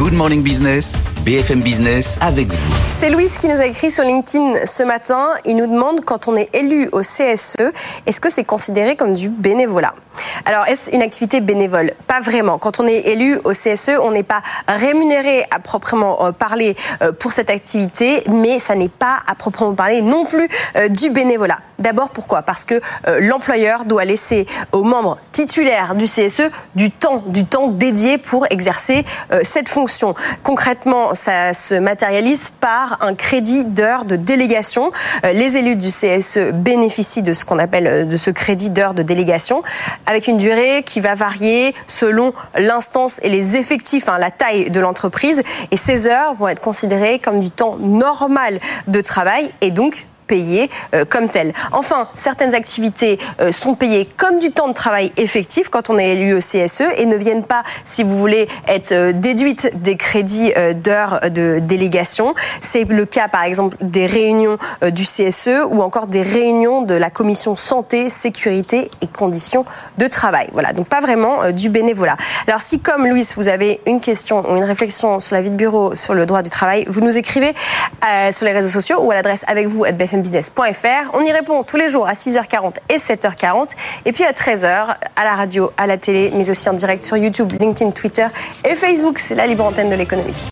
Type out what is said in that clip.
Good Morning Business, BFM Business avec vous. C'est Louise qui nous a écrit sur LinkedIn ce matin. Il nous demande quand on est élu au CSE, est-ce que c'est considéré comme du bénévolat? Alors, est-ce une activité bénévole? Pas vraiment. Quand on est élu au CSE, on n'est pas rémunéré à proprement euh, parler euh, pour cette activité, mais ça n'est pas à proprement parler non plus euh, du bénévolat. D'abord, pourquoi? Parce que l'employeur doit laisser aux membres titulaires du CSE du temps, du temps dédié pour exercer cette fonction. Concrètement, ça se matérialise par un crédit d'heure de délégation. Les élus du CSE bénéficient de ce qu'on appelle de ce crédit d'heure de délégation avec une durée qui va varier selon l'instance et les effectifs, hein, la taille de l'entreprise. Et ces heures vont être considérées comme du temps normal de travail et donc payées euh, comme telles. Enfin, certaines activités euh, sont payées comme du temps de travail effectif quand on est élu au CSE et ne viennent pas, si vous voulez, être euh, déduites des crédits d'heures de délégation. C'est le cas, par exemple, des réunions du CSE ou encore des réunions de la commission santé, sécurité et conditions de travail. Voilà, donc pas vraiment du bénévolat. Alors si, comme Louise, vous avez une question ou une réflexion sur la vie de bureau, sur le droit du travail, vous nous écrivez sur les réseaux sociaux ou à l'adresse avec vous at BFM business.fr. On y répond tous les jours à 6h40 et 7h40. Et puis à 13h, à la radio, à la télé, mais aussi en direct sur YouTube, LinkedIn, Twitter et Facebook. C'est la libre antenne de l'économie.